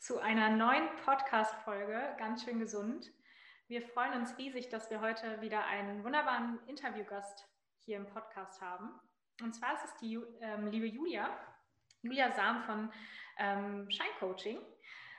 zu einer neuen Podcast-Folge, ganz schön gesund. Wir freuen uns riesig, dass wir heute wieder einen wunderbaren Interviewgast hier im Podcast haben. Und zwar ist es die ähm, liebe Julia, Julia Sam von ähm, Scheincoaching.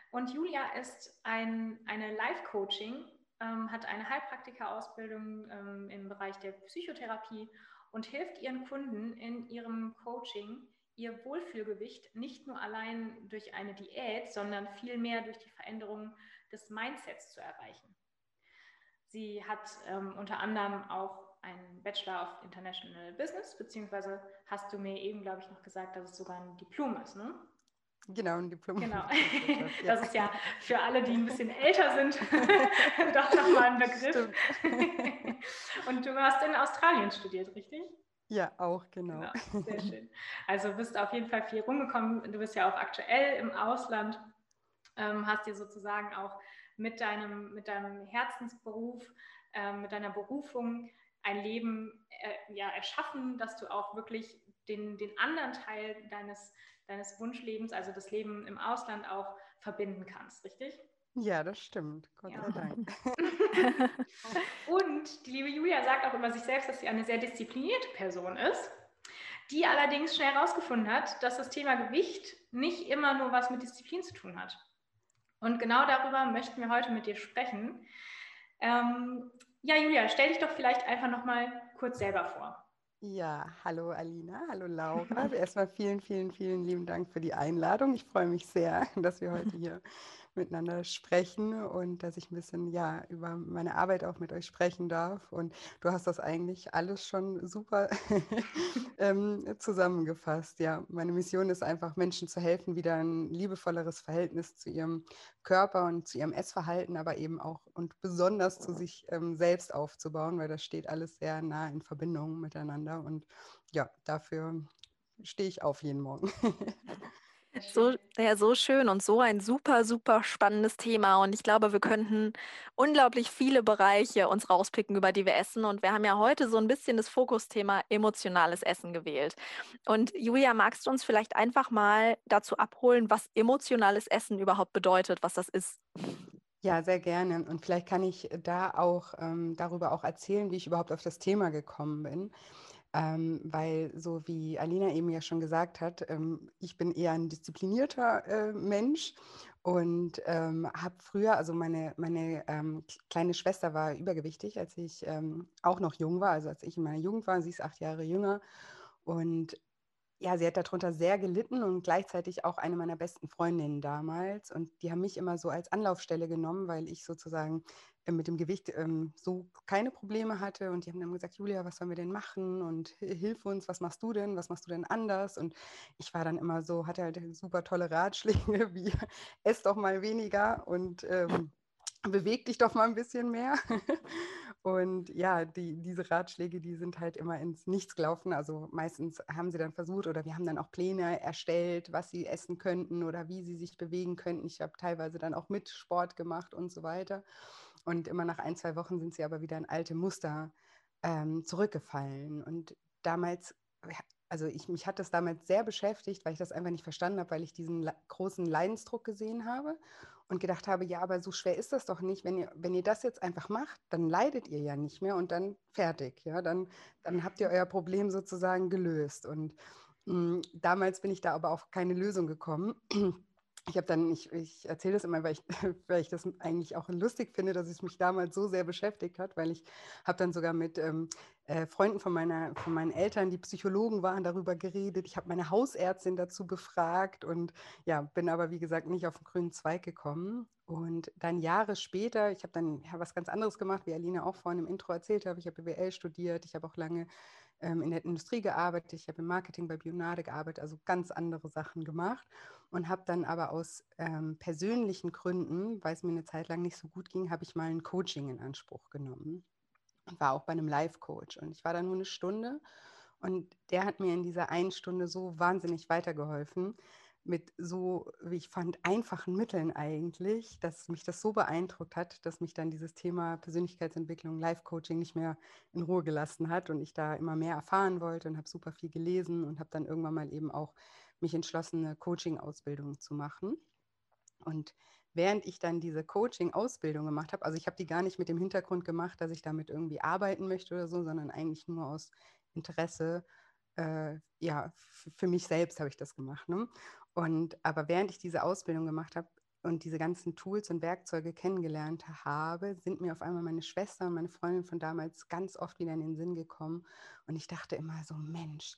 Und Julia ist ein, eine Life-Coaching, ähm, hat eine Heilpraktika-Ausbildung ähm, im Bereich der Psychotherapie und hilft ihren Kunden in ihrem Coaching ihr Wohlfühlgewicht nicht nur allein durch eine Diät, sondern vielmehr durch die Veränderung des Mindsets zu erreichen. Sie hat ähm, unter anderem auch einen Bachelor of International Business, beziehungsweise hast du mir eben, glaube ich, noch gesagt, dass es sogar ein Diplom ist, ne? Genau, ein Diplom. Genau. Das ist ja für alle, die ein bisschen älter sind, doch nochmal ein Begriff. Und du hast in Australien studiert, richtig? Ja, auch, genau. genau. Sehr schön. Also bist auf jeden Fall viel rumgekommen. Du bist ja auch aktuell im Ausland, ähm, hast dir sozusagen auch mit deinem, mit deinem Herzensberuf, ähm, mit deiner Berufung ein Leben äh, ja, erschaffen, dass du auch wirklich den, den anderen Teil deines, deines Wunschlebens, also das Leben im Ausland, auch verbinden kannst, richtig? Ja, das stimmt. Gott ja. sei Dank. Und die liebe Julia sagt auch über sich selbst, dass sie eine sehr disziplinierte Person ist, die allerdings schnell herausgefunden hat, dass das Thema Gewicht nicht immer nur was mit Disziplin zu tun hat. Und genau darüber möchten wir heute mit dir sprechen. Ähm, ja, Julia, stell dich doch vielleicht einfach nochmal kurz selber vor. Ja, hallo Alina, hallo Laura. Erstmal vielen, vielen, vielen lieben Dank für die Einladung. Ich freue mich sehr, dass wir heute hier miteinander sprechen und dass ich ein bisschen ja über meine Arbeit auch mit euch sprechen darf. Und du hast das eigentlich alles schon super ähm, zusammengefasst. Ja, meine Mission ist einfach, Menschen zu helfen, wieder ein liebevolleres Verhältnis zu ihrem Körper und zu ihrem Essverhalten, aber eben auch und besonders zu sich ähm, selbst aufzubauen, weil das steht alles sehr nah in Verbindung miteinander. Und ja, dafür stehe ich auf jeden Morgen. So, ja, so schön und so ein super, super spannendes Thema. Und ich glaube, wir könnten unglaublich viele Bereiche uns rauspicken, über die wir essen. Und wir haben ja heute so ein bisschen das Fokusthema emotionales Essen gewählt. Und Julia, magst du uns vielleicht einfach mal dazu abholen, was emotionales Essen überhaupt bedeutet, was das ist? Ja, sehr gerne. Und vielleicht kann ich da auch ähm, darüber auch erzählen, wie ich überhaupt auf das Thema gekommen bin. Ähm, weil, so wie Alina eben ja schon gesagt hat, ähm, ich bin eher ein disziplinierter äh, Mensch und ähm, habe früher, also meine, meine ähm, kleine Schwester war übergewichtig, als ich ähm, auch noch jung war, also als ich in meiner Jugend war, sie ist acht Jahre jünger. Und ja, sie hat darunter sehr gelitten und gleichzeitig auch eine meiner besten Freundinnen damals. Und die haben mich immer so als Anlaufstelle genommen, weil ich sozusagen äh, mit dem Gewicht ähm, so keine Probleme hatte. Und die haben dann gesagt, Julia, was sollen wir denn machen? Und hilf uns, was machst du denn? Was machst du denn anders? Und ich war dann immer so, hatte halt super tolle Ratschläge, wie ess doch mal weniger und ähm, beweg dich doch mal ein bisschen mehr. Und ja, die, diese Ratschläge, die sind halt immer ins Nichts gelaufen. Also meistens haben sie dann versucht oder wir haben dann auch Pläne erstellt, was sie essen könnten oder wie sie sich bewegen könnten. Ich habe teilweise dann auch mit Sport gemacht und so weiter. Und immer nach ein, zwei Wochen sind sie aber wieder in alte Muster ähm, zurückgefallen. Und damals also ich, mich hat das damals sehr beschäftigt, weil ich das einfach nicht verstanden habe, weil ich diesen großen Leidensdruck gesehen habe und gedacht habe, ja, aber so schwer ist das doch nicht. Wenn ihr, wenn ihr das jetzt einfach macht, dann leidet ihr ja nicht mehr und dann fertig. Ja, dann, dann habt ihr euer Problem sozusagen gelöst. Und mh, hm, damals bin ich da aber auf keine Lösung gekommen. Ich habe dann, ich, ich erzähle das immer, weil ich, weil ich das eigentlich auch lustig finde, dass es mich damals so sehr beschäftigt hat, weil ich habe dann sogar mit ähm, äh, Freunden von, meiner, von meinen Eltern, die Psychologen waren, darüber geredet. Ich habe meine Hausärztin dazu befragt und ja, bin aber wie gesagt nicht auf den grünen Zweig gekommen. Und dann Jahre später, ich habe dann ja, was ganz anderes gemacht, wie Alina auch vorhin im Intro erzählt habe. Ich habe BWL studiert, ich habe auch lange ähm, in der Industrie gearbeitet, ich habe im Marketing bei Bionade gearbeitet, also ganz andere Sachen gemacht und habe dann aber aus ähm, persönlichen Gründen, weil es mir eine Zeit lang nicht so gut ging, habe ich mal ein Coaching in Anspruch genommen und war auch bei einem Life-Coach. Und ich war da nur eine Stunde und der hat mir in dieser einen Stunde so wahnsinnig weitergeholfen, mit so, wie ich fand, einfachen Mitteln eigentlich, dass mich das so beeindruckt hat, dass mich dann dieses Thema Persönlichkeitsentwicklung, Life-Coaching nicht mehr in Ruhe gelassen hat und ich da immer mehr erfahren wollte und habe super viel gelesen und habe dann irgendwann mal eben auch mich entschlossen, eine Coaching-Ausbildung zu machen. Und während ich dann diese Coaching-Ausbildung gemacht habe, also ich habe die gar nicht mit dem Hintergrund gemacht, dass ich damit irgendwie arbeiten möchte oder so, sondern eigentlich nur aus Interesse, äh, ja, für mich selbst habe ich das gemacht. Ne? Und aber während ich diese Ausbildung gemacht habe und diese ganzen Tools und Werkzeuge kennengelernt habe, sind mir auf einmal meine Schwester und meine Freundin von damals ganz oft wieder in den Sinn gekommen. Und ich dachte immer so, Mensch,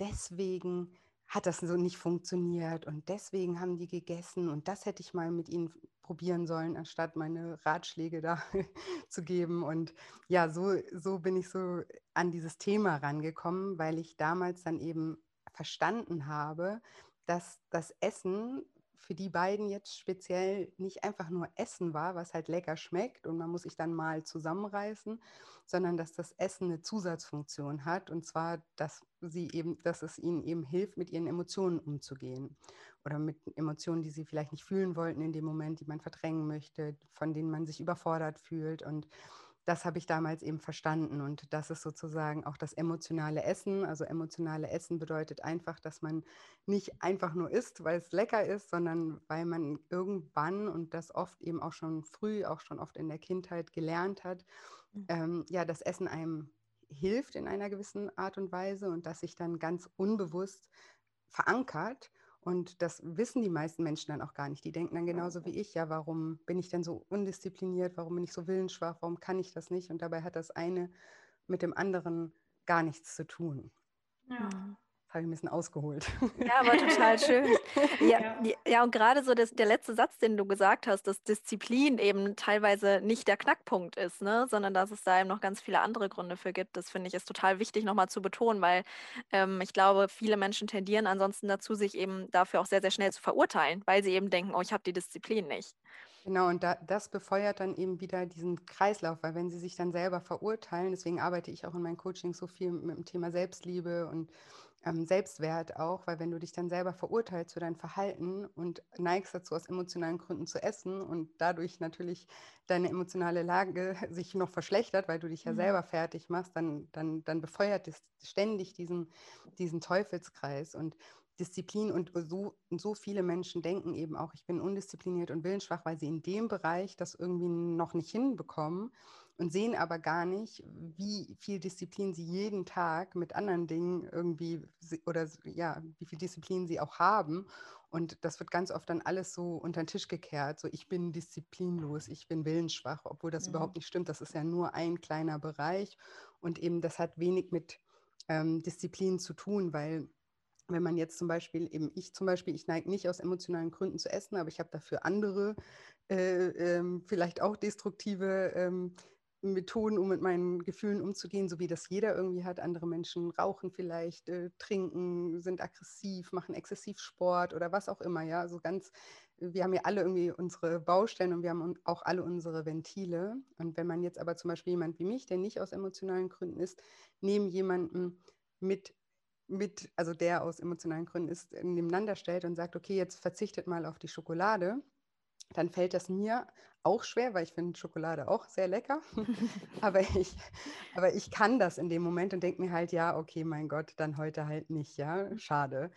deswegen hat das so nicht funktioniert und deswegen haben die gegessen und das hätte ich mal mit ihnen probieren sollen, anstatt meine Ratschläge da zu geben. Und ja, so, so bin ich so an dieses Thema rangekommen, weil ich damals dann eben verstanden habe, dass das Essen für die beiden jetzt speziell nicht einfach nur Essen war, was halt lecker schmeckt und man muss sich dann mal zusammenreißen, sondern dass das Essen eine Zusatzfunktion hat und zwar, dass sie eben, dass es ihnen eben hilft, mit ihren Emotionen umzugehen oder mit Emotionen, die sie vielleicht nicht fühlen wollten in dem Moment, die man verdrängen möchte, von denen man sich überfordert fühlt und das habe ich damals eben verstanden. Und das ist sozusagen auch das emotionale Essen. Also emotionale Essen bedeutet einfach, dass man nicht einfach nur isst, weil es lecker ist, sondern weil man irgendwann und das oft eben auch schon früh, auch schon oft in der Kindheit gelernt hat, mhm. ähm, ja, das Essen einem hilft in einer gewissen Art und Weise und das sich dann ganz unbewusst verankert und das wissen die meisten Menschen dann auch gar nicht. Die denken dann genauso wie ich, ja, warum bin ich denn so undiszipliniert, warum bin ich so willensschwach, warum kann ich das nicht? Und dabei hat das eine mit dem anderen gar nichts zu tun. Ja. Habe ich ein bisschen ausgeholt. Ja, aber total schön. Ja, ja. ja und gerade so das, der letzte Satz, den du gesagt hast, dass Disziplin eben teilweise nicht der Knackpunkt ist, ne? sondern dass es da eben noch ganz viele andere Gründe für gibt. Das finde ich ist total wichtig nochmal zu betonen, weil ähm, ich glaube, viele Menschen tendieren ansonsten dazu, sich eben dafür auch sehr, sehr schnell zu verurteilen, weil sie eben denken, oh, ich habe die Disziplin nicht. Genau, und da, das befeuert dann eben wieder diesen Kreislauf, weil wenn sie sich dann selber verurteilen, deswegen arbeite ich auch in meinen Coachings so viel mit dem Thema Selbstliebe und Selbstwert auch, weil wenn du dich dann selber verurteilst für dein Verhalten und neigst dazu, aus emotionalen Gründen zu essen und dadurch natürlich deine emotionale Lage sich noch verschlechtert, weil du dich ja mhm. selber fertig machst, dann, dann, dann befeuert es ständig diesen, diesen Teufelskreis. Und Disziplin und so, so viele Menschen denken eben auch, ich bin undiszipliniert und willensschwach, weil sie in dem Bereich das irgendwie noch nicht hinbekommen und sehen aber gar nicht, wie viel Disziplin sie jeden Tag mit anderen Dingen irgendwie oder ja, wie viel Disziplin sie auch haben. Und das wird ganz oft dann alles so unter den Tisch gekehrt. So, ich bin disziplinlos, ich bin willensschwach, obwohl das mhm. überhaupt nicht stimmt. Das ist ja nur ein kleiner Bereich. Und eben das hat wenig mit ähm, Disziplin zu tun, weil wenn man jetzt zum Beispiel, eben ich zum Beispiel, ich neige nicht aus emotionalen Gründen zu essen, aber ich habe dafür andere, äh, ähm, vielleicht auch destruktive ähm, Methoden, um mit meinen Gefühlen umzugehen, so wie das jeder irgendwie hat. Andere Menschen rauchen vielleicht, äh, trinken, sind aggressiv, machen exzessiv Sport oder was auch immer. Ja, also ganz, wir haben ja alle irgendwie unsere Baustellen und wir haben auch alle unsere Ventile. Und wenn man jetzt aber zum Beispiel jemand wie mich, der nicht aus emotionalen Gründen ist, neben jemanden mit mit, also der aus emotionalen Gründen ist, nebeneinander stellt und sagt, okay, jetzt verzichtet mal auf die Schokolade, dann fällt das mir auch schwer, weil ich finde Schokolade auch sehr lecker. aber, ich, aber ich kann das in dem Moment und denke mir halt, ja, okay, mein Gott, dann heute halt nicht, ja, schade.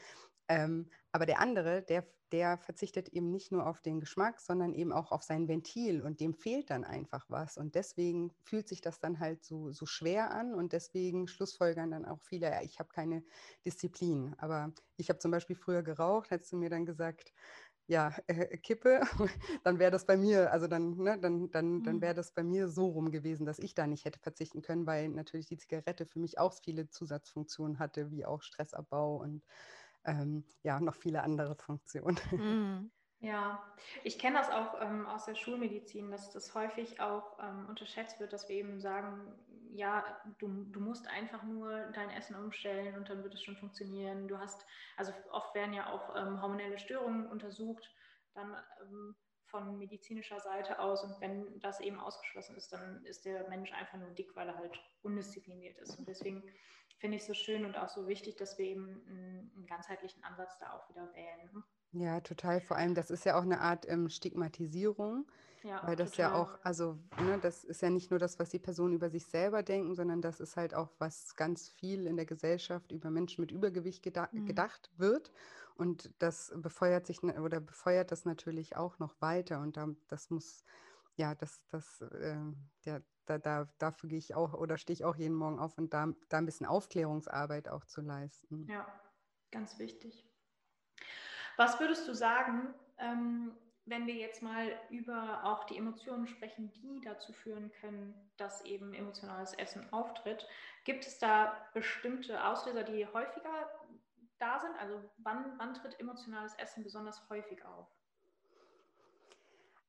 Ähm, aber der andere, der, der verzichtet eben nicht nur auf den Geschmack, sondern eben auch auf sein Ventil und dem fehlt dann einfach was. Und deswegen fühlt sich das dann halt so, so schwer an und deswegen schlussfolgern dann auch viele, ja, ich habe keine Disziplin. Aber ich habe zum Beispiel früher geraucht, hättest du mir dann gesagt, ja, äh, kippe, dann wäre das bei mir, also dann, ne, dann, dann, dann wäre mhm. das bei mir so rum gewesen, dass ich da nicht hätte verzichten können, weil natürlich die Zigarette für mich auch viele Zusatzfunktionen hatte, wie auch Stressabbau und ähm, ja, noch viele andere Funktionen. Ja, ich kenne das auch ähm, aus der Schulmedizin, dass das häufig auch ähm, unterschätzt wird, dass wir eben sagen, ja, du, du musst einfach nur dein Essen umstellen und dann wird es schon funktionieren. Du hast, also oft werden ja auch ähm, hormonelle Störungen untersucht, dann ähm, von medizinischer Seite aus und wenn das eben ausgeschlossen ist, dann ist der Mensch einfach nur dick, weil er halt undiszipliniert ist. Und deswegen finde ich es so schön und auch so wichtig, dass wir eben einen, einen ganzheitlichen Ansatz da auch wieder wählen. Ja, total. Vor allem, das ist ja auch eine Art ähm, Stigmatisierung, ja, weil das total. ja auch, also, ne, das ist ja nicht nur das, was die Personen über sich selber denken, sondern das ist halt auch, was ganz viel in der Gesellschaft über Menschen mit Übergewicht geda mhm. gedacht wird. Und das befeuert sich oder befeuert das natürlich auch noch weiter. Und da, das muss, ja, das, das, äh, der, da, da, dafür gehe ich auch oder stehe ich auch jeden Morgen auf und da, da ein bisschen Aufklärungsarbeit auch zu leisten. Ja, ganz wichtig. Was würdest du sagen, ähm, wenn wir jetzt mal über auch die Emotionen sprechen, die dazu führen können, dass eben emotionales Essen auftritt? Gibt es da bestimmte Auslöser, die häufiger da sind? Also wann, wann tritt emotionales Essen besonders häufig auf?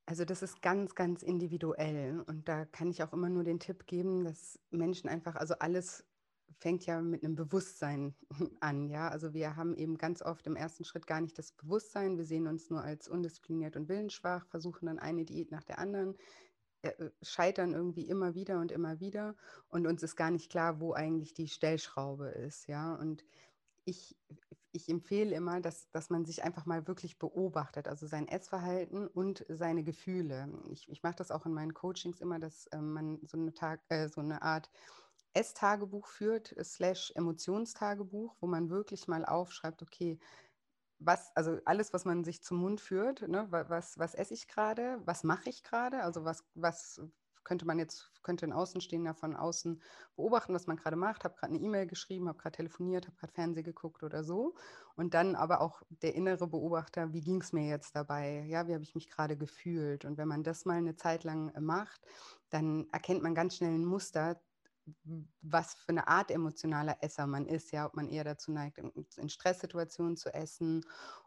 Also das ist ganz, ganz individuell und da kann ich auch immer nur den Tipp geben, dass Menschen einfach, also alles fängt ja mit einem Bewusstsein an, ja. Also wir haben eben ganz oft im ersten Schritt gar nicht das Bewusstsein. Wir sehen uns nur als undiszipliniert und willensschwach, versuchen dann eine Diät nach der anderen, äh, äh, scheitern irgendwie immer wieder und immer wieder und uns ist gar nicht klar, wo eigentlich die Stellschraube ist, ja. Und ich, ich empfehle immer, dass, dass man sich einfach mal wirklich beobachtet, also sein Essverhalten und seine Gefühle. Ich, ich mache das auch in meinen Coachings immer, dass äh, man so eine, Tag, äh, so eine Art Esstagebuch führt, slash Emotionstagebuch, wo man wirklich mal aufschreibt, okay, was, also alles, was man sich zum Mund führt, ne, was, was esse ich gerade, was mache ich gerade, also was, was könnte man jetzt, könnte ein Außenstehender von außen beobachten, was man gerade macht, habe gerade eine E-Mail geschrieben, habe gerade telefoniert, habe gerade Fernsehen geguckt oder so. Und dann aber auch der innere Beobachter, wie ging es mir jetzt dabei? Ja, wie habe ich mich gerade gefühlt? Und wenn man das mal eine Zeit lang macht, dann erkennt man ganz schnell ein Muster, was für eine Art emotionaler Esser man ist, ja, ob man eher dazu neigt, in Stresssituationen zu essen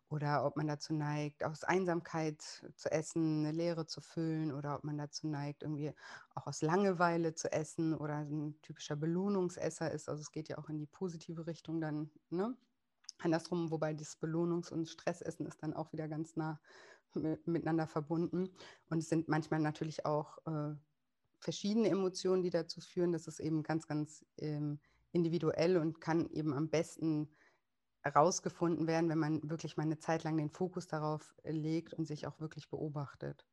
oder ob man dazu neigt, aus Einsamkeit zu essen, eine Leere zu füllen oder ob man dazu neigt, irgendwie auch aus Langeweile zu essen oder ein typischer Belohnungsesser ist. Also es geht ja auch in die positive Richtung dann, ne? Andersrum, wobei das Belohnungs- und Stressessen ist dann auch wieder ganz nah miteinander verbunden. Und es sind manchmal natürlich auch äh, verschiedene Emotionen, die dazu führen. Das ist eben ganz, ganz ähm, individuell und kann eben am besten herausgefunden werden, wenn man wirklich mal eine Zeit lang den Fokus darauf äh, legt und sich auch wirklich beobachtet.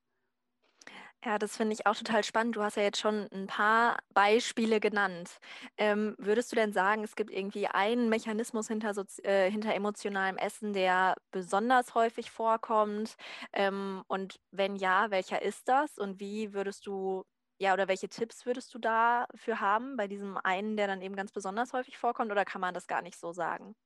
Ja, das finde ich auch total spannend. Du hast ja jetzt schon ein paar Beispiele genannt. Ähm, würdest du denn sagen, es gibt irgendwie einen Mechanismus hinter, äh, hinter emotionalem Essen, der besonders häufig vorkommt? Ähm, und wenn ja, welcher ist das? Und wie würdest du ja, oder welche Tipps würdest du dafür haben, bei diesem einen, der dann eben ganz besonders häufig vorkommt, oder kann man das gar nicht so sagen?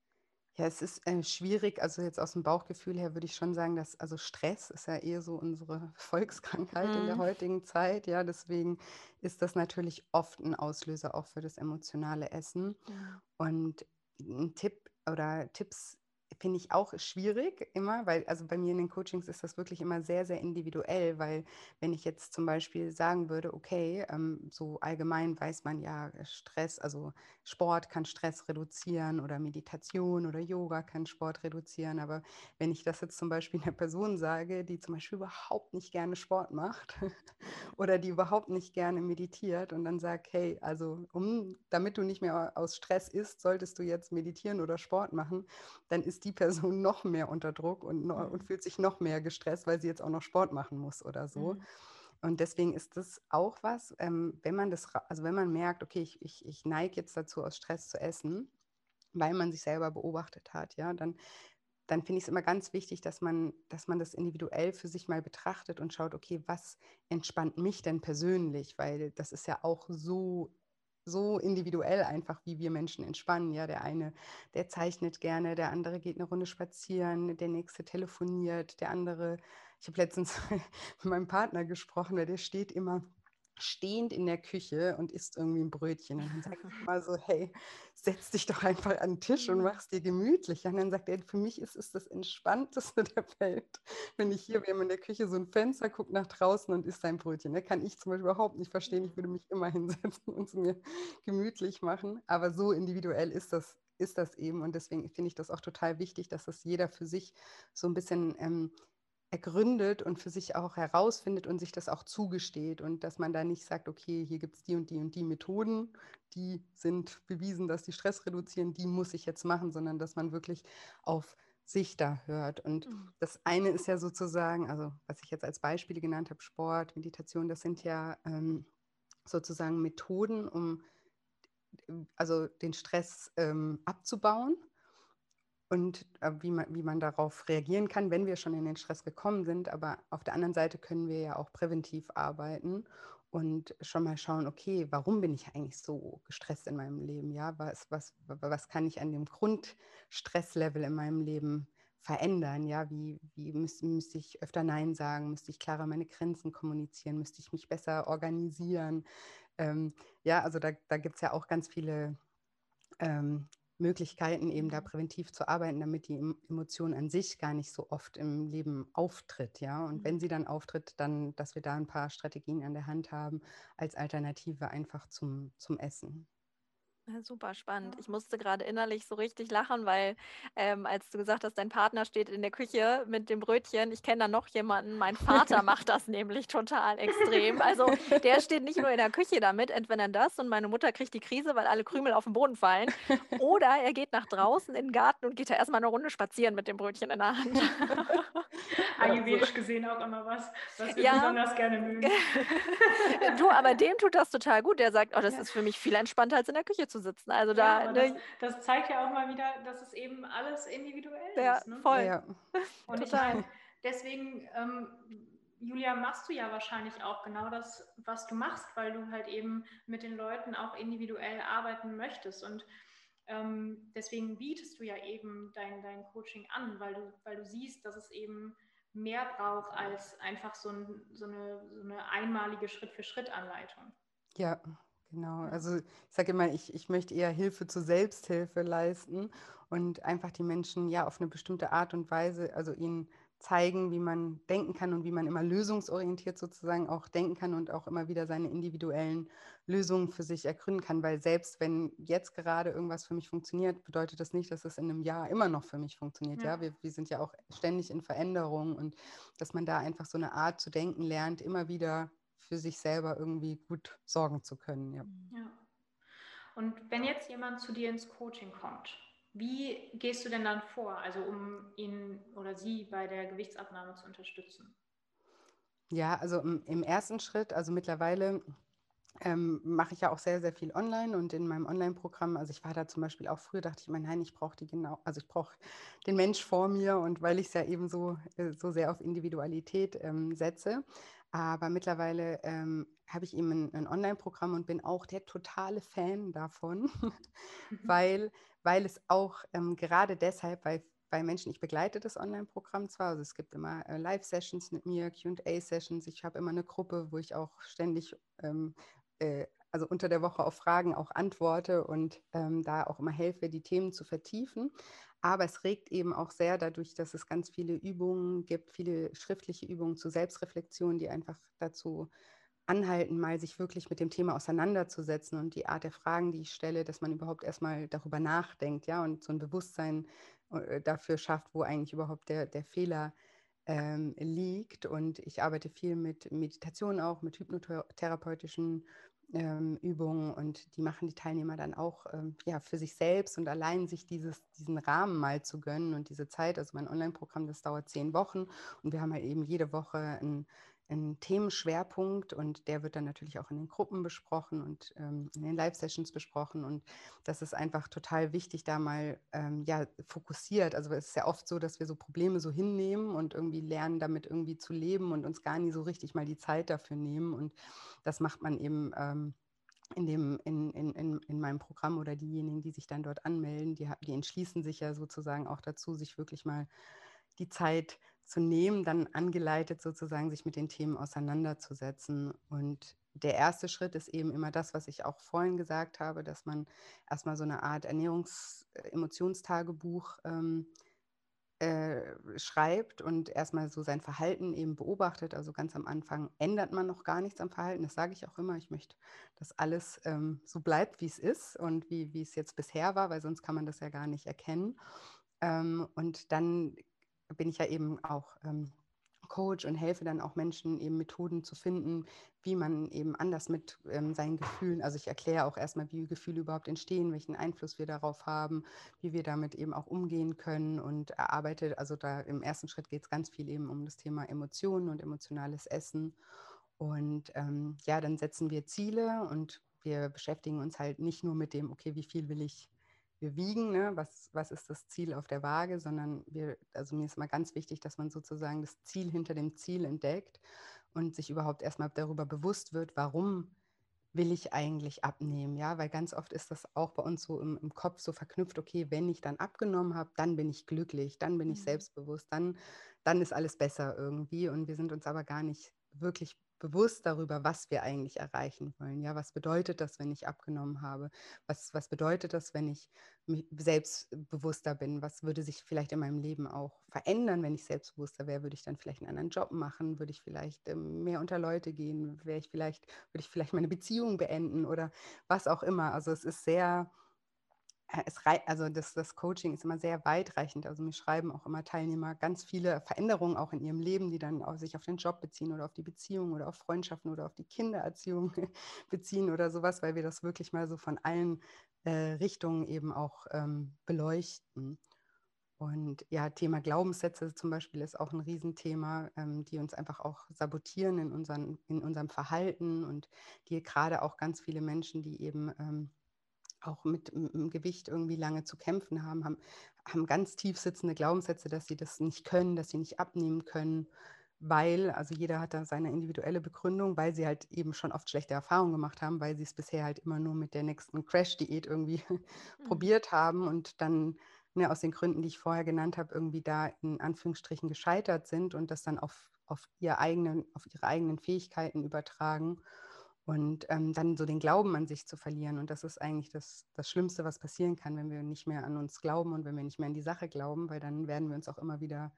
Ja, es ist äh, schwierig. Also jetzt aus dem Bauchgefühl her würde ich schon sagen, dass also Stress ist ja eher so unsere Volkskrankheit mm. in der mhm. heutigen Zeit. Ja, deswegen ist das natürlich oft ein Auslöser auch für das emotionale Essen. Mm. Und ein Tipp oder Tipps finde ich auch schwierig immer, weil also bei mir in den Coachings ist das wirklich immer sehr, sehr individuell, weil wenn ich jetzt zum Beispiel sagen würde, okay, ähm, so allgemein weiß man ja, Stress, also Sport kann Stress reduzieren oder Meditation oder Yoga kann Sport reduzieren, aber wenn ich das jetzt zum Beispiel einer Person sage, die zum Beispiel überhaupt nicht gerne Sport macht oder die überhaupt nicht gerne meditiert und dann sagt, hey, also um, damit du nicht mehr aus Stress isst, solltest du jetzt meditieren oder Sport machen, dann ist die Person noch mehr unter Druck und, noch, und mhm. fühlt sich noch mehr gestresst, weil sie jetzt auch noch Sport machen muss oder so. Mhm. Und deswegen ist das auch was, ähm, wenn man das, also wenn man merkt, okay, ich, ich, ich neige jetzt dazu, aus Stress zu essen, weil man sich selber beobachtet hat, ja, dann, dann finde ich es immer ganz wichtig, dass man, dass man das individuell für sich mal betrachtet und schaut, okay, was entspannt mich denn persönlich? Weil das ist ja auch so so individuell einfach, wie wir Menschen entspannen. Ja, der eine, der zeichnet gerne, der andere geht eine Runde spazieren, der nächste telefoniert, der andere, ich habe letztens mit meinem Partner gesprochen, weil der steht immer stehend in der Küche und isst irgendwie ein Brötchen. Und dann sage ich mal so, hey, setz dich doch einfach an den Tisch und mhm. mach es dir gemütlich. Und dann sagt er, für mich ist es das Entspannteste der Welt, wenn ich hier, wir haben in der Küche so ein Fenster, guckt nach draußen und isst sein Brötchen. Da kann ich zum Beispiel überhaupt nicht verstehen. Ich würde mich immer hinsetzen und es mir gemütlich machen. Aber so individuell ist das, ist das eben. Und deswegen finde ich das auch total wichtig, dass das jeder für sich so ein bisschen ähm, ergründet und für sich auch herausfindet und sich das auch zugesteht und dass man da nicht sagt, okay, hier gibt es die und die und die Methoden, die sind bewiesen, dass die Stress reduzieren, die muss ich jetzt machen, sondern dass man wirklich auf sich da hört. Und mhm. das eine ist ja sozusagen, also was ich jetzt als Beispiele genannt habe, Sport, Meditation, das sind ja ähm, sozusagen Methoden, um also den Stress ähm, abzubauen und äh, wie, man, wie man darauf reagieren kann, wenn wir schon in den Stress gekommen sind. Aber auf der anderen Seite können wir ja auch präventiv arbeiten und schon mal schauen, okay, warum bin ich eigentlich so gestresst in meinem Leben? Ja, was, was, was kann ich an dem Grundstresslevel in meinem Leben verändern? Ja, wie, wie müsste, müsste ich öfter Nein sagen? Müsste ich klarer meine Grenzen kommunizieren? Müsste ich mich besser organisieren? Ähm, ja, also da, da gibt es ja auch ganz viele ähm, Möglichkeiten, eben da präventiv zu arbeiten, damit die Emotion an sich gar nicht so oft im Leben auftritt, ja. Und wenn mhm. sie dann auftritt, dann, dass wir da ein paar Strategien an der Hand haben als Alternative einfach zum, zum Essen. Ja, super spannend. Ich musste gerade innerlich so richtig lachen, weil ähm, als du gesagt hast, dein Partner steht in der Küche mit dem Brötchen, ich kenne da noch jemanden, mein Vater macht das nämlich total extrem. Also der steht nicht nur in der Küche damit, entweder das und meine Mutter kriegt die Krise, weil alle Krümel auf den Boden fallen. Oder er geht nach draußen in den Garten und geht da erstmal eine Runde spazieren mit dem Brötchen in der Hand. Ayurvedisch gesehen auch immer was, was wir ja. besonders gerne mögen. du, aber dem tut das total gut. Der sagt, oh, das ja. ist für mich viel entspannter als in der Küche zu sitzen. Also da, ja, ne? das, das, zeigt ja auch mal wieder, dass es eben alles individuell ja, ist. Ne? Voll. Ja. Und ich meine, deswegen, ähm, Julia, machst du ja wahrscheinlich auch genau das, was du machst, weil du halt eben mit den Leuten auch individuell arbeiten möchtest. Und ähm, deswegen bietest du ja eben dein, dein Coaching an, weil du, weil du siehst, dass es eben mehr braucht als einfach so, ein, so, eine, so eine einmalige Schritt-für-Schritt-Anleitung. Ja, Genau, also ich sage immer, ich, ich möchte eher Hilfe zur Selbsthilfe leisten und einfach die Menschen ja auf eine bestimmte Art und Weise, also ihnen zeigen, wie man denken kann und wie man immer lösungsorientiert sozusagen auch denken kann und auch immer wieder seine individuellen Lösungen für sich ergründen kann. Weil selbst wenn jetzt gerade irgendwas für mich funktioniert, bedeutet das nicht, dass es in einem Jahr immer noch für mich funktioniert. Ja, ja? Wir, wir sind ja auch ständig in Veränderung und dass man da einfach so eine Art zu denken lernt, immer wieder für sich selber irgendwie gut sorgen zu können. Ja. ja. Und wenn jetzt jemand zu dir ins Coaching kommt, wie gehst du denn dann vor, also um ihn oder sie bei der Gewichtsabnahme zu unterstützen? Ja, also im, im ersten Schritt, also mittlerweile ähm, mache ich ja auch sehr, sehr viel online und in meinem Online-Programm, also ich war da zum Beispiel auch früher, dachte ich mir, nein, ich brauche die genau, also ich brauche den Mensch vor mir und weil ich es ja eben so, äh, so sehr auf Individualität ähm, setze. Aber mittlerweile ähm, habe ich eben ein, ein Online-Programm und bin auch der totale Fan davon, mhm. weil, weil es auch ähm, gerade deshalb, weil bei Menschen, ich begleite das Online-Programm zwar, also es gibt immer äh, Live-Sessions mit mir, QA-Sessions, ich habe immer eine Gruppe, wo ich auch ständig, ähm, äh, also unter der Woche auf Fragen auch antworte und ähm, da auch immer helfe, die Themen zu vertiefen. Aber es regt eben auch sehr dadurch, dass es ganz viele Übungen gibt, viele schriftliche Übungen zur Selbstreflexion, die einfach dazu anhalten, mal sich wirklich mit dem Thema auseinanderzusetzen und die Art der Fragen, die ich stelle, dass man überhaupt erstmal darüber nachdenkt, ja, und so ein Bewusstsein äh, dafür schafft, wo eigentlich überhaupt der, der Fehler ähm, liegt. Und ich arbeite viel mit Meditation auch, mit hypnotherapeutischen ähm, Übungen und die machen die Teilnehmer dann auch ähm, ja, für sich selbst und allein sich dieses, diesen Rahmen mal zu gönnen und diese Zeit. Also mein Online-Programm, das dauert zehn Wochen und wir haben halt eben jede Woche ein ein Themenschwerpunkt und der wird dann natürlich auch in den Gruppen besprochen und ähm, in den Live-Sessions besprochen. Und das ist einfach total wichtig, da mal ähm, ja, fokussiert. Also es ist ja oft so, dass wir so Probleme so hinnehmen und irgendwie lernen, damit irgendwie zu leben und uns gar nie so richtig mal die Zeit dafür nehmen. Und das macht man eben. Ähm, in, dem, in, in, in, meinem Programm oder diejenigen, die sich dann dort anmelden, die, die entschließen sich ja sozusagen auch dazu, sich wirklich mal die Zeit zu nehmen, dann angeleitet sozusagen, sich mit den Themen auseinanderzusetzen. Und der erste Schritt ist eben immer das, was ich auch vorhin gesagt habe, dass man erstmal so eine Art Ernährungs-Emotionstagebuch ähm, äh, schreibt und erstmal so sein Verhalten eben beobachtet. Also ganz am Anfang ändert man noch gar nichts am Verhalten. Das sage ich auch immer. Ich möchte, dass alles ähm, so bleibt, wie es ist und wie, es jetzt bisher war, weil sonst kann man das ja gar nicht erkennen. Ähm, und dann bin ich ja eben auch ähm, Coach und helfe dann auch Menschen eben Methoden zu finden, wie man eben anders mit ähm, seinen Gefühlen, also ich erkläre auch erstmal, wie Gefühle überhaupt entstehen, welchen Einfluss wir darauf haben, wie wir damit eben auch umgehen können und erarbeite, also da im ersten Schritt geht es ganz viel eben um das Thema Emotionen und emotionales Essen. Und ähm, ja, dann setzen wir Ziele und wir beschäftigen uns halt nicht nur mit dem, okay, wie viel will ich wir wiegen, ne, was, was ist das Ziel auf der Waage, sondern wir, also mir ist immer ganz wichtig, dass man sozusagen das Ziel hinter dem Ziel entdeckt und sich überhaupt erstmal darüber bewusst wird, warum will ich eigentlich abnehmen, ja, weil ganz oft ist das auch bei uns so im, im Kopf so verknüpft, okay, wenn ich dann abgenommen habe, dann bin ich glücklich, dann bin ich mhm. selbstbewusst, dann, dann ist alles besser irgendwie. Und wir sind uns aber gar nicht wirklich bewusst darüber, was wir eigentlich erreichen wollen. Ja, was bedeutet das, wenn ich abgenommen habe? Was, was bedeutet das, wenn ich selbstbewusster bin? Was würde sich vielleicht in meinem Leben auch verändern, wenn ich selbstbewusster wäre? Würde ich dann vielleicht einen anderen Job machen? Würde ich vielleicht ähm, mehr unter Leute gehen? Wäre ich vielleicht, würde ich vielleicht meine Beziehung beenden oder was auch immer? Also es ist sehr, äh, also das, das Coaching ist immer sehr weitreichend. Also mir schreiben auch immer Teilnehmer ganz viele Veränderungen auch in ihrem Leben, die dann auf sich auf den Job beziehen oder auf die Beziehung oder auf Freundschaften oder auf die Kindererziehung beziehen oder sowas, weil wir das wirklich mal so von allen äh, Richtungen eben auch ähm, beleuchten. Und ja, Thema Glaubenssätze zum Beispiel ist auch ein Riesenthema, ähm, die uns einfach auch sabotieren in, unseren, in unserem Verhalten und die gerade auch ganz viele Menschen, die eben ähm, auch mit dem Gewicht irgendwie lange zu kämpfen haben, haben, haben ganz tief sitzende Glaubenssätze, dass sie das nicht können, dass sie nicht abnehmen können, weil, also jeder hat da seine individuelle Begründung, weil sie halt eben schon oft schlechte Erfahrungen gemacht haben, weil sie es bisher halt immer nur mit der nächsten Crash-Diät irgendwie mhm. probiert haben und dann ne, aus den Gründen, die ich vorher genannt habe, irgendwie da in Anführungsstrichen gescheitert sind und das dann auf, auf, ihr eigenen, auf ihre eigenen Fähigkeiten übertragen und ähm, dann so den Glauben an sich zu verlieren. Und das ist eigentlich das, das Schlimmste, was passieren kann, wenn wir nicht mehr an uns glauben und wenn wir nicht mehr an die Sache glauben, weil dann werden wir uns auch immer wieder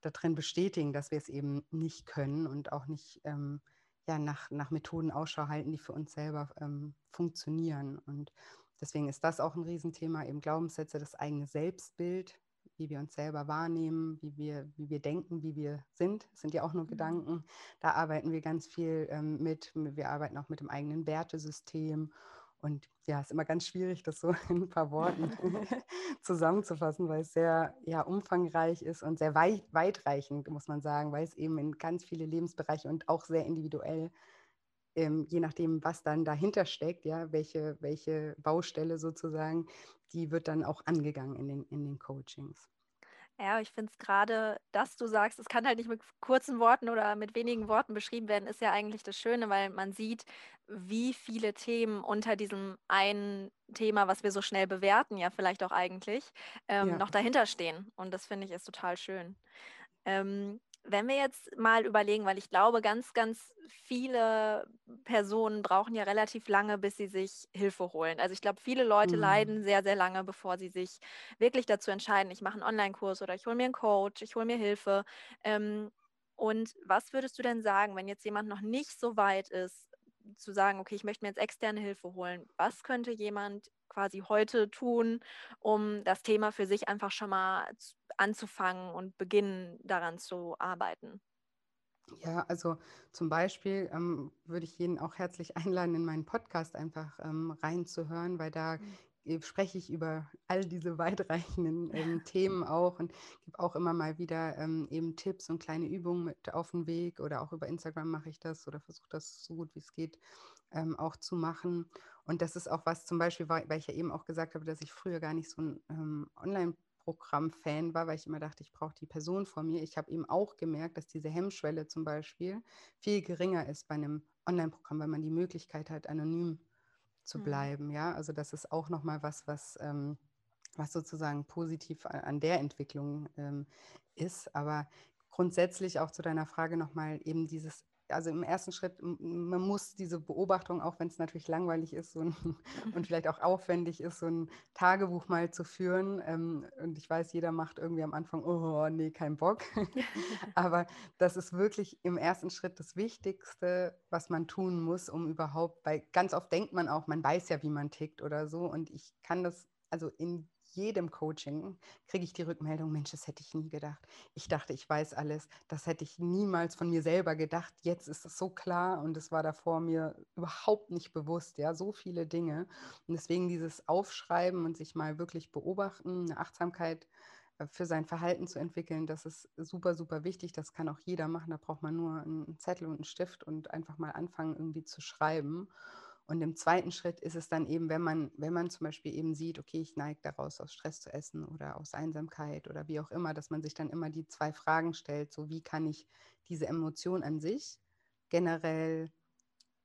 darin bestätigen, dass wir es eben nicht können und auch nicht ähm, ja, nach, nach Methoden Ausschau halten, die für uns selber ähm, funktionieren. Und deswegen ist das auch ein Riesenthema, eben Glaubenssätze, das eigene Selbstbild, wie wir uns selber wahrnehmen, wie wir, wie wir denken, wie wir sind. Das sind ja auch nur mhm. Gedanken. Da arbeiten wir ganz viel ähm, mit. Wir arbeiten auch mit dem eigenen Wertesystem. Und ja, es ist immer ganz schwierig, das so in ein paar Worten zusammenzufassen, weil es sehr ja, umfangreich ist und sehr weit, weitreichend, muss man sagen, weil es eben in ganz viele Lebensbereiche und auch sehr individuell, ähm, je nachdem, was dann dahinter steckt, ja, welche, welche Baustelle sozusagen, die wird dann auch angegangen in den, in den Coachings. Ja, ich finde es gerade, dass du sagst, es kann halt nicht mit kurzen Worten oder mit wenigen Worten beschrieben werden, ist ja eigentlich das Schöne, weil man sieht, wie viele Themen unter diesem einen Thema, was wir so schnell bewerten, ja vielleicht auch eigentlich, ähm, ja. noch dahinter stehen. Und das finde ich ist total schön. Ähm, wenn wir jetzt mal überlegen, weil ich glaube, ganz, ganz viele Personen brauchen ja relativ lange, bis sie sich Hilfe holen. Also ich glaube, viele Leute mhm. leiden sehr, sehr lange, bevor sie sich wirklich dazu entscheiden, ich mache einen Online-Kurs oder ich hole mir einen Coach, ich hole mir Hilfe. Ähm, und was würdest du denn sagen, wenn jetzt jemand noch nicht so weit ist, zu sagen, okay, ich möchte mir jetzt externe Hilfe holen. Was könnte jemand quasi heute tun, um das Thema für sich einfach schon mal anzufangen und beginnen daran zu arbeiten? Ja, also zum Beispiel ähm, würde ich jeden auch herzlich einladen, in meinen Podcast einfach ähm, reinzuhören, weil da mhm spreche ich über all diese weitreichenden ähm, Themen auch und gebe auch immer mal wieder ähm, eben Tipps und kleine Übungen mit auf den Weg oder auch über Instagram mache ich das oder versuche das so gut wie es geht ähm, auch zu machen. Und das ist auch was zum Beispiel, weil, ich ja eben auch gesagt habe, dass ich früher gar nicht so ein ähm, Online- Programm-Fan war, weil ich immer dachte, ich brauche die Person vor mir. Ich habe eben auch gemerkt, dass diese Hemmschwelle zum Beispiel viel geringer ist bei einem Online-Programm, weil man die Möglichkeit hat, anonym zu mhm. bleiben. Ja, also das ist auch nochmal was, was, ähm, was sozusagen positiv an der Entwicklung ähm, ist. Aber grundsätzlich auch zu deiner Frage nochmal eben dieses also im ersten Schritt, man muss diese Beobachtung, auch wenn es natürlich langweilig ist so ein, und vielleicht auch aufwendig ist, so ein Tagebuch mal zu führen. Ähm, und ich weiß, jeder macht irgendwie am Anfang, oh nee, kein Bock. Aber das ist wirklich im ersten Schritt das Wichtigste, was man tun muss, um überhaupt, weil ganz oft denkt man auch, man weiß ja, wie man tickt oder so. Und ich kann das also in jedem Coaching kriege ich die Rückmeldung, Mensch, das hätte ich nie gedacht. Ich dachte, ich weiß alles. Das hätte ich niemals von mir selber gedacht. Jetzt ist es so klar und es war davor mir überhaupt nicht bewusst. Ja, so viele Dinge. Und deswegen dieses Aufschreiben und sich mal wirklich beobachten, eine Achtsamkeit äh, für sein Verhalten zu entwickeln, das ist super, super wichtig. Das kann auch jeder machen. Da braucht man nur einen Zettel und einen Stift und einfach mal anfangen, irgendwie zu schreiben. Und im zweiten Schritt ist es dann eben, wenn man, wenn man zum Beispiel eben sieht, okay, ich neige daraus, aus Stress zu essen oder aus Einsamkeit oder wie auch immer, dass man sich dann immer die zwei Fragen stellt, so wie kann ich diese Emotion an sich generell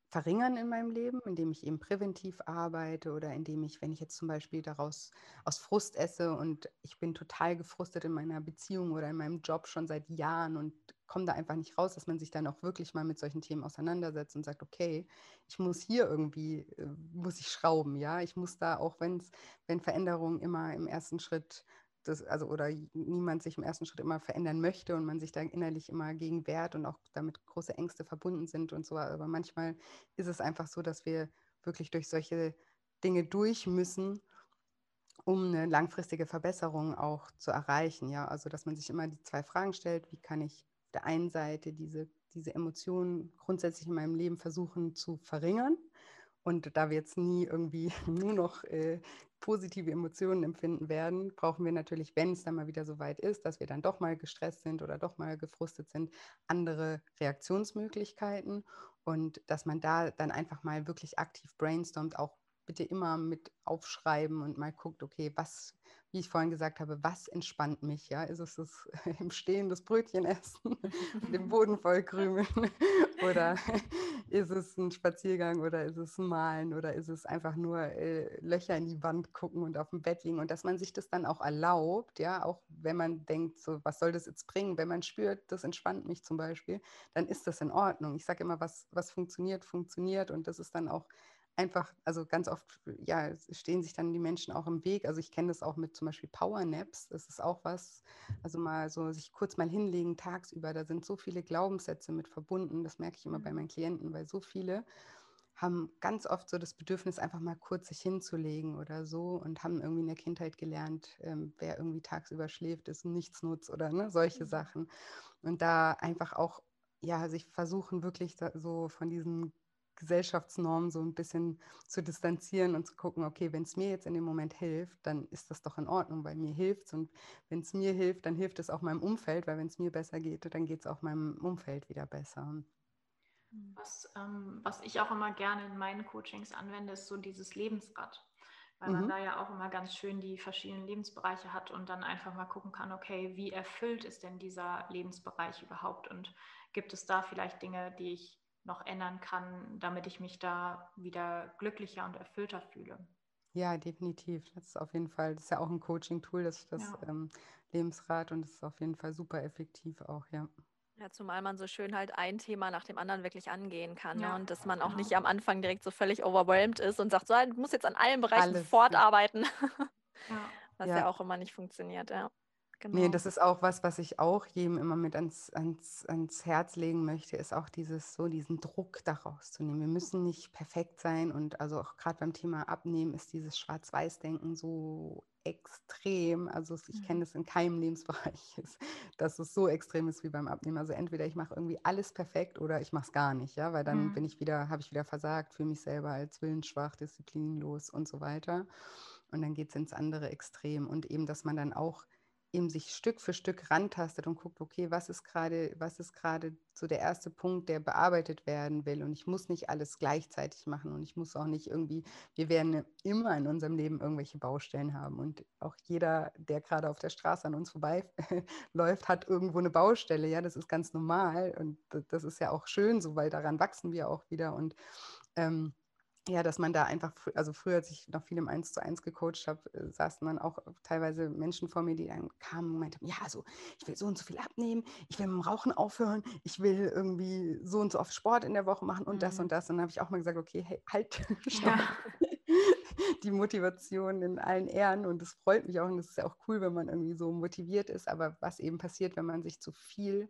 verringern in meinem Leben, indem ich eben präventiv arbeite oder indem ich, wenn ich jetzt zum Beispiel daraus aus Frust esse und ich bin total gefrustet in meiner Beziehung oder in meinem Job schon seit Jahren und komme da einfach nicht raus, dass man sich dann auch wirklich mal mit solchen Themen auseinandersetzt und sagt, okay, ich muss hier irgendwie, äh, muss ich schrauben, ja, ich muss da auch, wenn's, wenn Veränderungen immer im ersten Schritt das, also oder niemand sich im ersten Schritt immer verändern möchte und man sich da innerlich immer gegen wehrt und auch damit große Ängste verbunden sind und so. Aber manchmal ist es einfach so, dass wir wirklich durch solche Dinge durch müssen, um eine langfristige Verbesserung auch zu erreichen. Ja, also dass man sich immer die zwei Fragen stellt: Wie kann ich der einen Seite diese, diese Emotionen grundsätzlich in meinem Leben versuchen zu verringern? Und da wir jetzt nie irgendwie nur noch äh, positive Emotionen empfinden werden, brauchen wir natürlich, wenn es dann mal wieder so weit ist, dass wir dann doch mal gestresst sind oder doch mal gefrustet sind, andere Reaktionsmöglichkeiten und dass man da dann einfach mal wirklich aktiv brainstormt, auch bitte immer mit aufschreiben und mal guckt, okay, was, wie ich vorhin gesagt habe, was entspannt mich? Ja, ist es das im Stehen das Brötchen essen, den Boden voll krümeln oder ist es ein Spaziergang oder ist es Malen oder ist es einfach nur äh, Löcher in die Wand gucken und auf dem Bett liegen und dass man sich das dann auch erlaubt, ja, auch wenn man denkt, so was soll das jetzt bringen, wenn man spürt, das entspannt mich zum Beispiel, dann ist das in Ordnung. Ich sage immer, was, was funktioniert, funktioniert und das ist dann auch einfach, also ganz oft, ja, stehen sich dann die Menschen auch im Weg. Also ich kenne das auch mit zum Beispiel Powernaps, das ist auch was, also mal so sich kurz mal hinlegen tagsüber, da sind so viele Glaubenssätze mit verbunden, das merke ich immer bei mhm. meinen Klienten, weil so viele haben ganz oft so das Bedürfnis, einfach mal kurz sich hinzulegen oder so und haben irgendwie in der Kindheit gelernt, ähm, wer irgendwie tagsüber schläft, ist nichts nutzt oder ne, solche mhm. Sachen. Und da einfach auch, ja, sich versuchen wirklich so von diesen Gesellschaftsnormen so ein bisschen zu distanzieren und zu gucken, okay, wenn es mir jetzt in dem Moment hilft, dann ist das doch in Ordnung, weil mir hilft es. Und wenn es mir hilft, dann hilft es auch meinem Umfeld, weil wenn es mir besser geht, dann geht es auch meinem Umfeld wieder besser. Was, ähm, was ich auch immer gerne in meinen Coachings anwende, ist so dieses Lebensrad. Weil man mhm. da ja auch immer ganz schön die verschiedenen Lebensbereiche hat und dann einfach mal gucken kann, okay, wie erfüllt ist denn dieser Lebensbereich überhaupt? Und gibt es da vielleicht Dinge, die ich noch ändern kann, damit ich mich da wieder glücklicher und erfüllter fühle. Ja, definitiv. Das ist auf jeden Fall, das ist ja auch ein Coaching-Tool, das, das ja. ähm, Lebensrad und das ist auf jeden Fall super effektiv auch, ja. Ja, zumal man so schön halt ein Thema nach dem anderen wirklich angehen kann ne? ja, ne? und dass man auch genau. nicht am Anfang direkt so völlig overwhelmed ist und sagt, so, ich muss jetzt an allen Bereichen Alles, fortarbeiten, ja. was ja. ja auch immer nicht funktioniert, ja. Genau. Nee, das ist auch was, was ich auch jedem immer mit ans, ans, ans Herz legen möchte, ist auch dieses, so diesen Druck daraus zu nehmen. Wir müssen nicht perfekt sein und also auch gerade beim Thema Abnehmen ist dieses Schwarz-Weiß-Denken so extrem. Also ich kenne mhm. das in keinem Lebensbereich, dass es so extrem ist wie beim Abnehmen. Also entweder ich mache irgendwie alles perfekt oder ich mache es gar nicht, ja, weil dann mhm. bin ich wieder, habe ich wieder versagt, fühle mich selber als willensschwach, disziplinlos und so weiter. Und dann geht es ins andere Extrem. Und eben, dass man dann auch eben sich Stück für Stück rantastet und guckt, okay, was ist gerade, was ist gerade so der erste Punkt, der bearbeitet werden will. Und ich muss nicht alles gleichzeitig machen und ich muss auch nicht irgendwie, wir werden immer in unserem Leben irgendwelche Baustellen haben. Und auch jeder, der gerade auf der Straße an uns vorbeiläuft, hat irgendwo eine Baustelle. Ja, das ist ganz normal und das ist ja auch schön so, weil daran wachsen wir auch wieder. Und ähm, ja, dass man da einfach, also früher, als ich noch viel im 1 zu 1 gecoacht habe, äh, saßen dann auch teilweise Menschen vor mir, die dann kamen und meinten, ja, also ich will so und so viel abnehmen, ich will mit dem Rauchen aufhören, ich will irgendwie so und so oft Sport in der Woche machen und mhm. das und das. Und dann habe ich auch mal gesagt, okay, hey, halt, stopp. Ja. Die Motivation in allen Ehren und es freut mich auch und es ist ja auch cool, wenn man irgendwie so motiviert ist. Aber was eben passiert, wenn man sich zu viel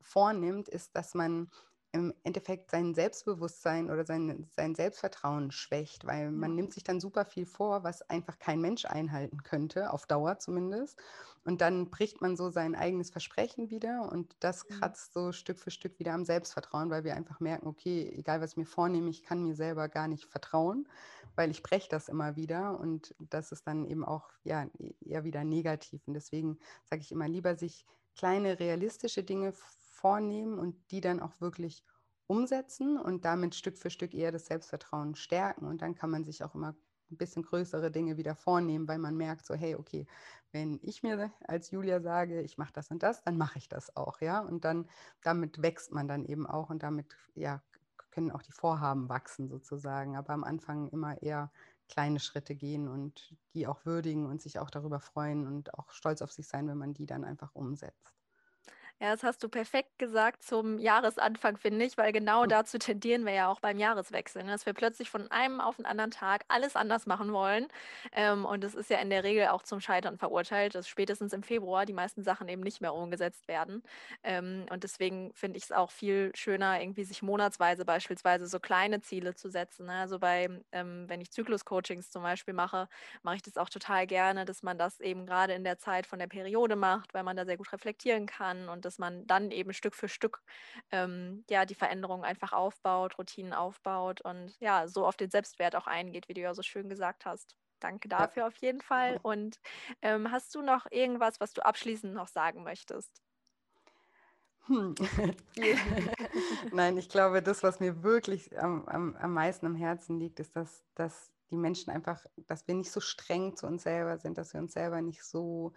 vornimmt, ist, dass man im Endeffekt sein Selbstbewusstsein oder sein, sein Selbstvertrauen schwächt, weil man nimmt sich dann super viel vor, was einfach kein Mensch einhalten könnte, auf Dauer zumindest. Und dann bricht man so sein eigenes Versprechen wieder und das mhm. kratzt so Stück für Stück wieder am Selbstvertrauen, weil wir einfach merken, okay, egal was ich mir vornehme, ich kann mir selber gar nicht vertrauen, weil ich breche das immer wieder und das ist dann eben auch ja, eher wieder negativ. Und deswegen sage ich immer lieber sich kleine realistische Dinge vornehmen und die dann auch wirklich umsetzen und damit Stück für Stück eher das Selbstvertrauen stärken. Und dann kann man sich auch immer ein bisschen größere Dinge wieder vornehmen, weil man merkt so, hey, okay, wenn ich mir als Julia sage, ich mache das und das, dann mache ich das auch, ja. Und dann damit wächst man dann eben auch und damit ja können auch die Vorhaben wachsen sozusagen. Aber am Anfang immer eher kleine Schritte gehen und die auch würdigen und sich auch darüber freuen und auch stolz auf sich sein, wenn man die dann einfach umsetzt. Ja, das hast du perfekt gesagt zum Jahresanfang, finde ich, weil genau hm. dazu tendieren wir ja auch beim Jahreswechsel, ne? dass wir plötzlich von einem auf den anderen Tag alles anders machen wollen. Ähm, und es ist ja in der Regel auch zum Scheitern verurteilt, dass spätestens im Februar die meisten Sachen eben nicht mehr umgesetzt werden. Ähm, und deswegen finde ich es auch viel schöner, irgendwie sich monatsweise beispielsweise so kleine Ziele zu setzen. Ne? Also bei, ähm, wenn ich Zyklus-Coachings zum Beispiel mache, mache ich das auch total gerne, dass man das eben gerade in der Zeit von der Periode macht, weil man da sehr gut reflektieren kann und dass man dann eben Stück für Stück ähm, ja die Veränderungen einfach aufbaut, Routinen aufbaut und ja, so auf den Selbstwert auch eingeht, wie du ja so schön gesagt hast. Danke dafür ja. auf jeden Fall. Und ähm, hast du noch irgendwas, was du abschließend noch sagen möchtest? Hm. Nein, ich glaube, das, was mir wirklich am, am, am meisten am Herzen liegt, ist, dass, dass die Menschen einfach, dass wir nicht so streng zu uns selber sind, dass wir uns selber nicht so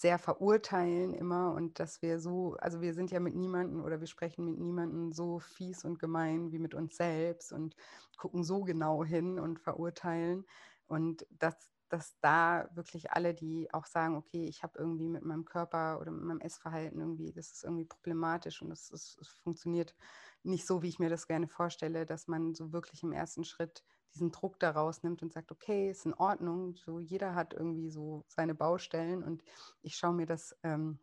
sehr verurteilen immer und dass wir so, also wir sind ja mit niemandem oder wir sprechen mit niemandem so fies und gemein wie mit uns selbst und gucken so genau hin und verurteilen. Und dass, dass da wirklich alle, die auch sagen, okay, ich habe irgendwie mit meinem Körper oder mit meinem Essverhalten irgendwie, das ist irgendwie problematisch und es, funktioniert nicht so, wie ich mir das gerne vorstelle, dass man so wirklich im ersten Schritt diesen Druck daraus nimmt und sagt, okay, ist in Ordnung, so jeder hat irgendwie so seine Baustellen und ich schaue mir das ähm,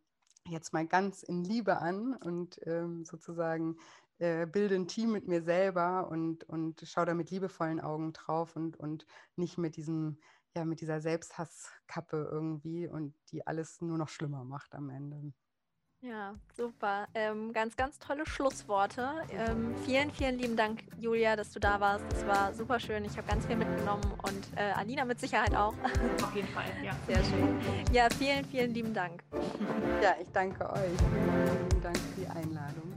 jetzt mal ganz in Liebe an und ähm, sozusagen äh, bilde ein Team mit mir selber und, und schaue da mit liebevollen Augen drauf und, und nicht mit diesem, ja, mit dieser Selbsthasskappe irgendwie und die alles nur noch schlimmer macht am Ende. Ja, super. Ähm, ganz, ganz tolle Schlussworte. Ähm, vielen, vielen lieben Dank, Julia, dass du da warst. Es war super schön. Ich habe ganz viel mitgenommen und äh, Alina mit Sicherheit auch. Auf jeden Fall, ja. Sehr schön. Ja, vielen, vielen lieben Dank. Ja, ich danke euch. Vielen Dank für die Einladung.